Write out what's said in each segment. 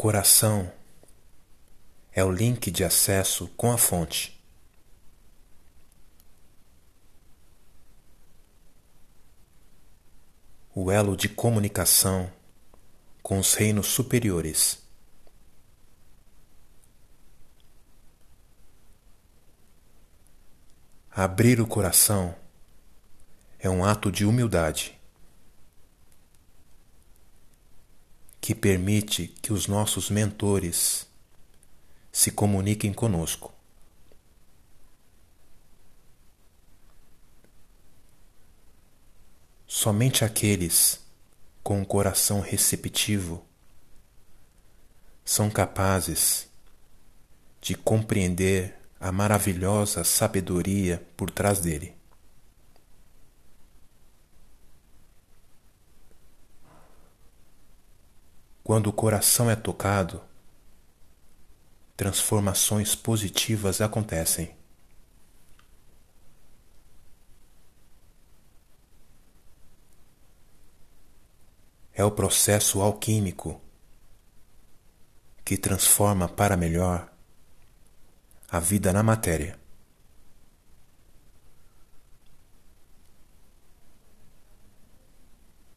coração é o link de acesso com a fonte. O elo de comunicação com os reinos superiores. Abrir o coração é um ato de humildade que permite que os nossos mentores se comuniquem conosco. Somente aqueles com um coração receptivo são capazes de compreender a maravilhosa sabedoria por trás dele. Quando o coração é tocado, transformações positivas acontecem. É o processo alquímico que transforma para melhor a vida na matéria.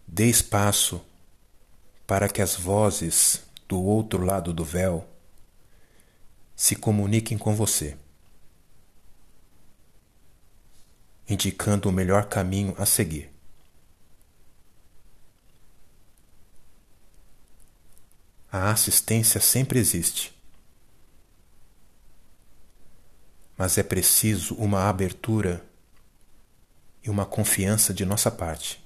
Dê espaço para que as vozes do outro lado do véu se comuniquem com você, indicando o melhor caminho a seguir. A assistência sempre existe. mas é preciso uma abertura e uma confiança de nossa parte.